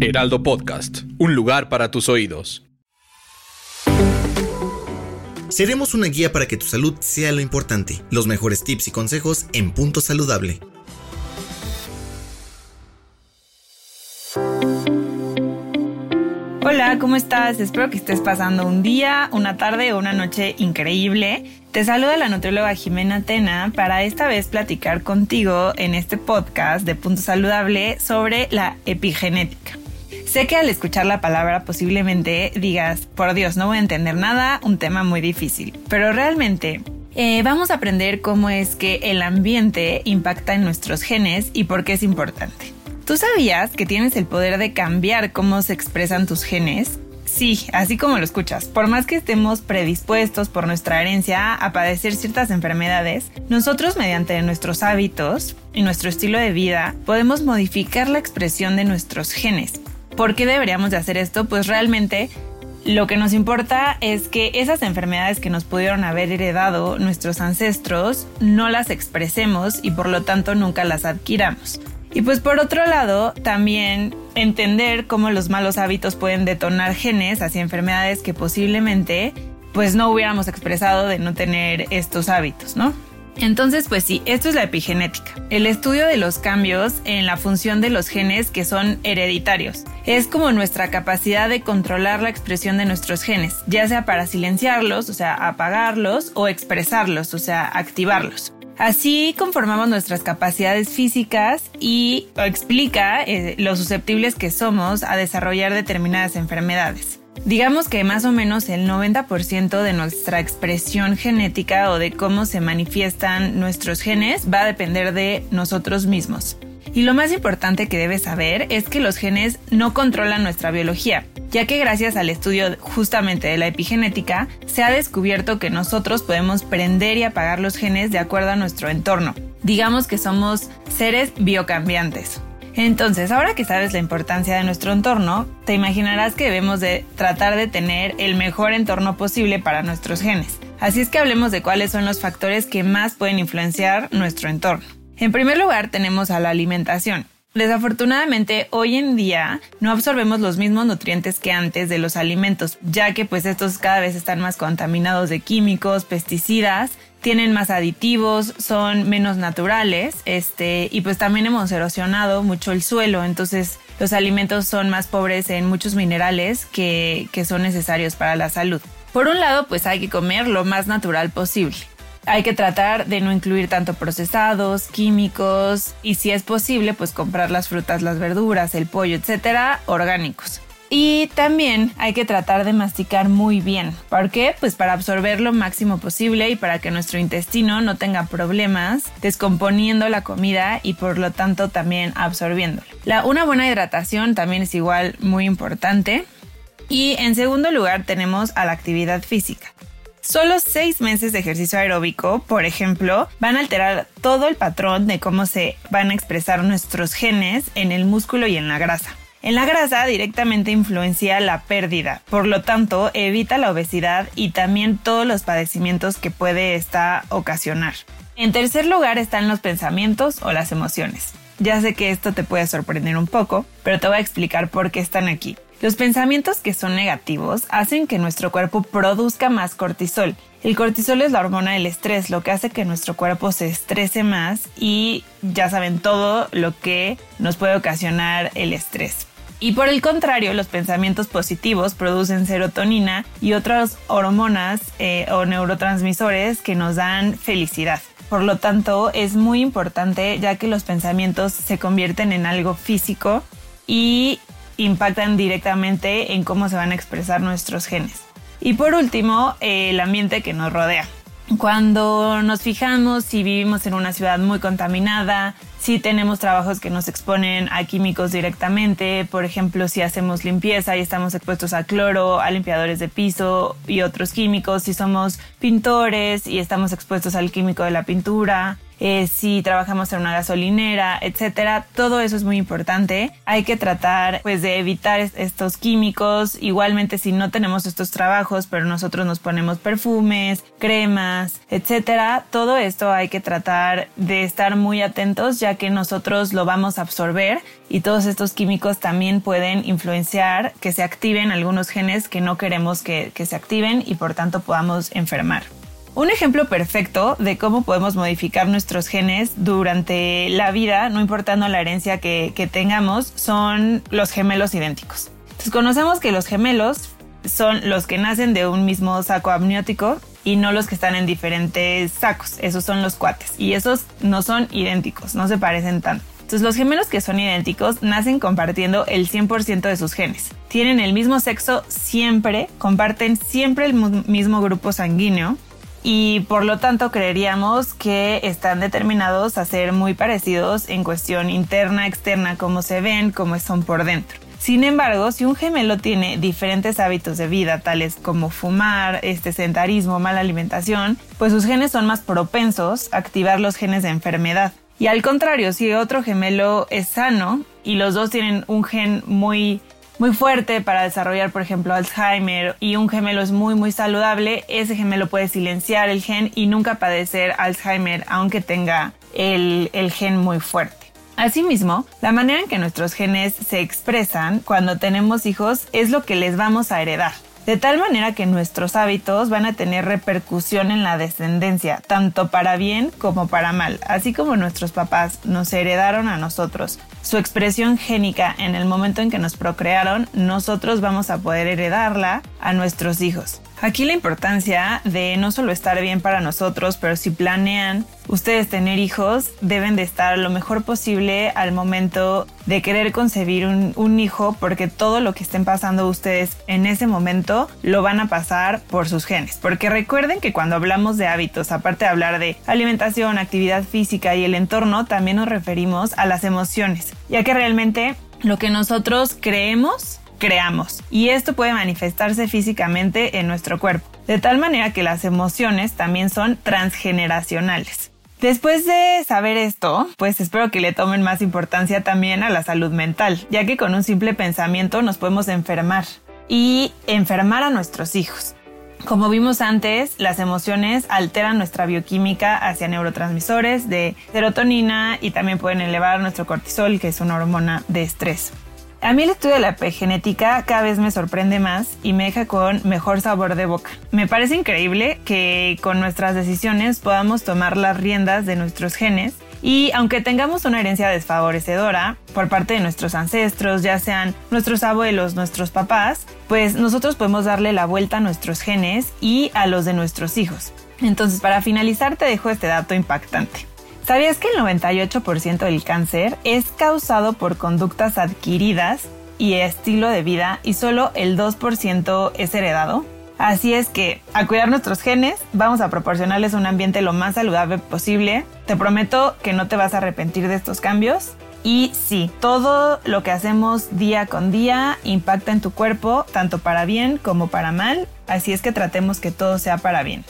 Heraldo Podcast, un lugar para tus oídos. Seremos una guía para que tu salud sea lo importante. Los mejores tips y consejos en Punto Saludable. Hola, ¿cómo estás? Espero que estés pasando un día, una tarde o una noche increíble. Te saluda la nutrióloga Jimena Tena para esta vez platicar contigo en este podcast de Punto Saludable sobre la epigenética. Sé que al escuchar la palabra posiblemente digas, por Dios, no voy a entender nada, un tema muy difícil, pero realmente eh, vamos a aprender cómo es que el ambiente impacta en nuestros genes y por qué es importante. ¿Tú sabías que tienes el poder de cambiar cómo se expresan tus genes? Sí, así como lo escuchas, por más que estemos predispuestos por nuestra herencia a padecer ciertas enfermedades, nosotros mediante nuestros hábitos y nuestro estilo de vida podemos modificar la expresión de nuestros genes. ¿Por qué deberíamos de hacer esto? Pues realmente lo que nos importa es que esas enfermedades que nos pudieron haber heredado nuestros ancestros no las expresemos y por lo tanto nunca las adquiramos. Y pues por otro lado, también entender cómo los malos hábitos pueden detonar genes hacia enfermedades que posiblemente pues no hubiéramos expresado de no tener estos hábitos, ¿no? Entonces, pues sí, esto es la epigenética, el estudio de los cambios en la función de los genes que son hereditarios. Es como nuestra capacidad de controlar la expresión de nuestros genes, ya sea para silenciarlos, o sea, apagarlos, o expresarlos, o sea, activarlos. Así conformamos nuestras capacidades físicas y explica eh, lo susceptibles que somos a desarrollar determinadas enfermedades. Digamos que más o menos el 90% de nuestra expresión genética o de cómo se manifiestan nuestros genes va a depender de nosotros mismos. Y lo más importante que debes saber es que los genes no controlan nuestra biología, ya que gracias al estudio justamente de la epigenética se ha descubierto que nosotros podemos prender y apagar los genes de acuerdo a nuestro entorno. Digamos que somos seres biocambiantes. Entonces, ahora que sabes la importancia de nuestro entorno, te imaginarás que debemos de tratar de tener el mejor entorno posible para nuestros genes. Así es que hablemos de cuáles son los factores que más pueden influenciar nuestro entorno. En primer lugar, tenemos a la alimentación. Desafortunadamente, hoy en día no absorbemos los mismos nutrientes que antes de los alimentos, ya que pues estos cada vez están más contaminados de químicos, pesticidas, tienen más aditivos, son menos naturales, este, y pues también hemos erosionado mucho el suelo, entonces los alimentos son más pobres en muchos minerales que, que son necesarios para la salud. Por un lado, pues hay que comer lo más natural posible hay que tratar de no incluir tanto procesados, químicos y si es posible, pues comprar las frutas, las verduras, el pollo, etcétera, orgánicos. Y también hay que tratar de masticar muy bien. ¿Por qué? Pues para absorber lo máximo posible y para que nuestro intestino no tenga problemas descomponiendo la comida y por lo tanto también absorbiéndola. La, una buena hidratación también es igual muy importante. Y en segundo lugar tenemos a la actividad física. Solo seis meses de ejercicio aeróbico, por ejemplo, van a alterar todo el patrón de cómo se van a expresar nuestros genes en el músculo y en la grasa. En la grasa directamente influencia la pérdida, por lo tanto evita la obesidad y también todos los padecimientos que puede esta ocasionar. En tercer lugar están los pensamientos o las emociones. Ya sé que esto te puede sorprender un poco, pero te voy a explicar por qué están aquí. Los pensamientos que son negativos hacen que nuestro cuerpo produzca más cortisol. El cortisol es la hormona del estrés, lo que hace que nuestro cuerpo se estrese más y ya saben todo lo que nos puede ocasionar el estrés. Y por el contrario, los pensamientos positivos producen serotonina y otras hormonas eh, o neurotransmisores que nos dan felicidad. Por lo tanto, es muy importante ya que los pensamientos se convierten en algo físico y impactan directamente en cómo se van a expresar nuestros genes. Y por último, el ambiente que nos rodea. Cuando nos fijamos si vivimos en una ciudad muy contaminada, si tenemos trabajos que nos exponen a químicos directamente, por ejemplo, si hacemos limpieza y estamos expuestos a cloro, a limpiadores de piso y otros químicos, si somos pintores y estamos expuestos al químico de la pintura, eh, si trabajamos en una gasolinera, etcétera. Todo eso es muy importante. Hay que tratar pues de evitar estos químicos. Igualmente si no tenemos estos trabajos, pero nosotros nos ponemos perfumes, cremas, etcétera. Todo esto hay que tratar de estar muy atentos ya que nosotros lo vamos a absorber y todos estos químicos también pueden influenciar que se activen algunos genes que no queremos que se activen y por tanto podamos enfermar. Un ejemplo perfecto de cómo podemos modificar nuestros genes durante la vida, no importando la herencia que, tengamos, son los gemelos idénticos. Entonces conocemos que los gemelos son los que nacen de un mismo saco amniótico y no los que están en diferentes sacos. Esos son los cuates. Y esos no son idénticos, no se parecen tanto. Entonces los gemelos que son idénticos nacen compartiendo el 100% de sus genes. Tienen el mismo sexo siempre, comparten siempre el mismo grupo sanguíneo y por lo tanto creeríamos que están determinados a ser muy parecidos en cuestión interna, externa, cómo se ven, cómo son por dentro. Sin embargo, si un gemelo tiene diferentes hábitos de vida, tales como fumar, este sedentarismo, mala alimentación, pues sus genes son más propensos a activar los genes de enfermedad. Y al contrario, si otro gemelo es sano y los dos tienen un gen muy muy fuerte para desarrollar, por ejemplo, Alzheimer y un gemelo es muy, muy saludable, ese gemelo puede silenciar el gen y nunca padecer Alzheimer aunque tenga el, el gen muy fuerte. Asimismo, la manera en que nuestros genes se expresan cuando tenemos hijos es lo que les vamos a heredar de tal manera que nuestros hábitos van a tener repercusión en la descendencia, tanto para bien como para mal, así como nuestros papás nos heredaron a nosotros. Su expresión génica en el momento en que nos procrearon, nosotros vamos a poder heredarla a nuestros hijos. Aquí la importancia de no solo estar bien para nosotros, pero si planean ustedes tener hijos, deben de estar lo mejor posible al momento de querer concebir un, hijo, porque todo lo que estén pasando ustedes en ese momento lo van a pasar por sus genes. Porque recuerden que cuando hablamos de hábitos, aparte de hablar de alimentación, actividad física y el entorno, también nos referimos a las emociones, ya que realmente lo que nosotros creemos creamos. Y esto puede manifestarse físicamente en nuestro cuerpo, de tal manera que las emociones también son transgeneracionales. Después de saber esto, pues espero que le tomen más importancia también a la salud mental, ya que con un simple pensamiento nos podemos enfermar y enfermar a nuestros hijos. Como vimos antes, las emociones alteran nuestra bioquímica hacia neurotransmisores de serotonina y también pueden elevar nuestro cortisol, que es una hormona de estrés. A mí el estudio de la epigenética cada vez me sorprende más y me deja con mejor sabor de boca. Me parece increíble que con nuestras decisiones podamos tomar las riendas de nuestros genes y aunque tengamos una herencia desfavorecedora por parte de nuestros ancestros, ya sean nuestros abuelos, nuestros papás, pues nosotros podemos darle la vuelta a nuestros genes y a los de nuestros hijos. Entonces, para finalizar, te dejo este dato impactante. ¿Sabías que el 98% del cáncer es causado por conductas adquiridas y estilo de vida y solo el 2% es heredado? Así es que a cuidar nuestros genes vamos a proporcionarles un ambiente lo más saludable posible. Te prometo que no te vas a arrepentir de estos cambios. Y sí, todo lo que hacemos día con día impacta en tu cuerpo, tanto para bien como para mal. Así es que tratemos que todo sea para bien.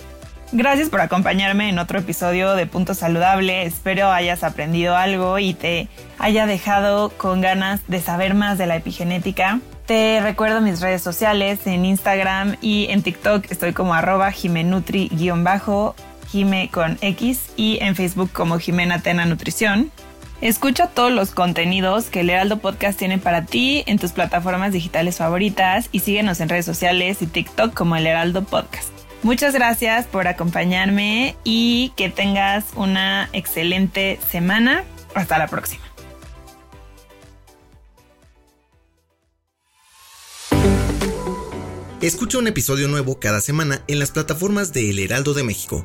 Gracias por acompañarme en otro episodio de Punto Saludable. Espero hayas aprendido algo y te haya dejado con ganas de saber más de la epigenética. Te recuerdo mis redes sociales en Instagram y en TikTok estoy como arroba jimenutri-bajo, jime con X y en Facebook como Jimena Tena Nutrición. Escucha todos los contenidos que el Heraldo Podcast tiene para ti en tus plataformas digitales favoritas y síguenos en redes sociales y TikTok como el Heraldo Podcast. Muchas gracias por acompañarme y que tengas una excelente semana. Hasta la próxima. Escucha un episodio nuevo cada semana en las plataformas de El Heraldo de México